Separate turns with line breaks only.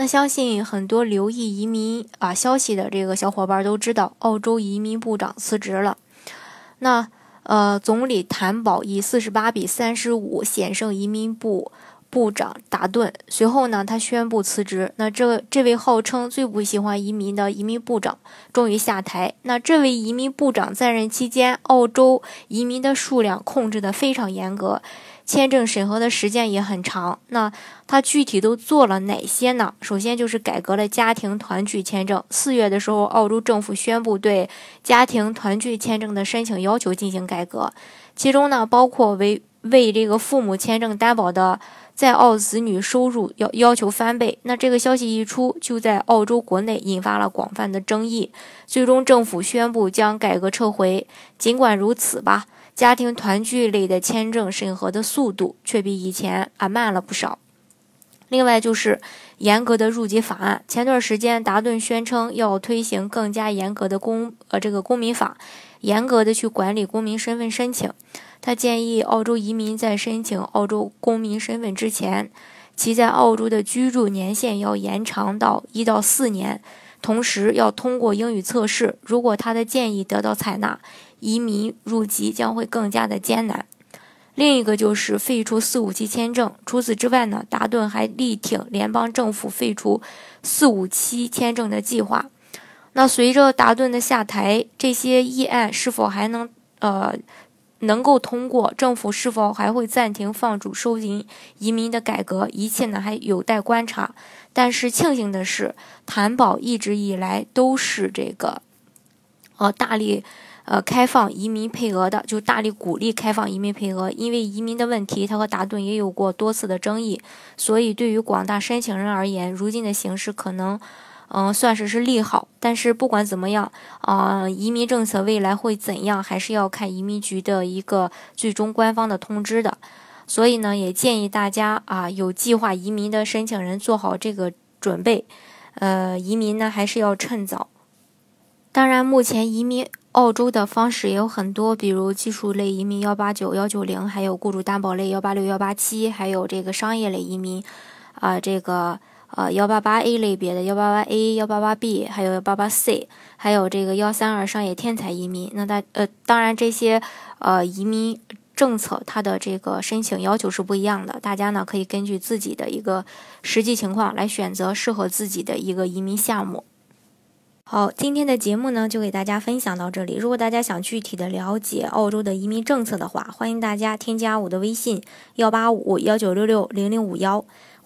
那相信很多留意移民啊消息的这个小伙伴都知道，澳洲移民部长辞职了。那呃，总理谭宝以四十八比三十五险胜移民部部长达顿。随后呢，他宣布辞职。那这这位号称最不喜欢移民的移民部长终于下台。那这位移民部长在任期间，澳洲移民的数量控制的非常严格。签证审核的时间也很长，那他具体都做了哪些呢？首先就是改革了家庭团聚签证。四月的时候，澳洲政府宣布对家庭团聚签证的申请要求进行改革，其中呢包括为为这个父母签证担保的在澳子女收入要要求翻倍。那这个消息一出，就在澳洲国内引发了广泛的争议。最终，政府宣布将改革撤回。尽管如此吧。家庭团聚类的签证审核的速度却比以前啊慢了不少。另外就是严格的入籍法案。前段时间，达顿宣称要推行更加严格的公呃这个公民法，严格的去管理公民身份申请。他建议澳洲移民在申请澳洲公民身份之前，其在澳洲的居住年限要延长到一到四年，同时要通过英语测试。如果他的建议得到采纳。移民入籍将会更加的艰难。另一个就是废除四五七签证。除此之外呢，达顿还力挺联邦政府废除四五七签证的计划。那随着达顿的下台，这些议案是否还能呃能够通过？政府是否还会暂停放逐收紧移民的改革？一切呢还有待观察。但是庆幸的是，谭宝一直以来都是这个呃大力。呃，开放移民配额的，就大力鼓励开放移民配额。因为移民的问题，他和达顿也有过多次的争议，所以对于广大申请人而言，如今的形势可能，嗯，算是是利好。但是不管怎么样，啊，移民政策未来会怎样，还是要看移民局的一个最终官方的通知的。所以呢，也建议大家啊，有计划移民的申请人做好这个准备。呃，移民呢，还是要趁早。当然，目前移民。澳洲的方式也有很多，比如技术类移民幺八九幺九零，还有雇主担保类幺八六幺八七，还有这个商业类移民，啊，这个呃幺八八 A 类别的幺八八 A、幺八八 B，还有幺八八 C，还有这个幺三二商业天才移民。那大呃，当然这些呃移民政策它的这个申请要求是不一样的，大家呢可以根据自己的一个实际情况来选择适合自己的一个移民项目。好，今天的节目呢，就给大家分享到这里。如果大家想具体的了解澳洲的移民政策的话，欢迎大家添加我的微信幺八五幺九六六零零五幺，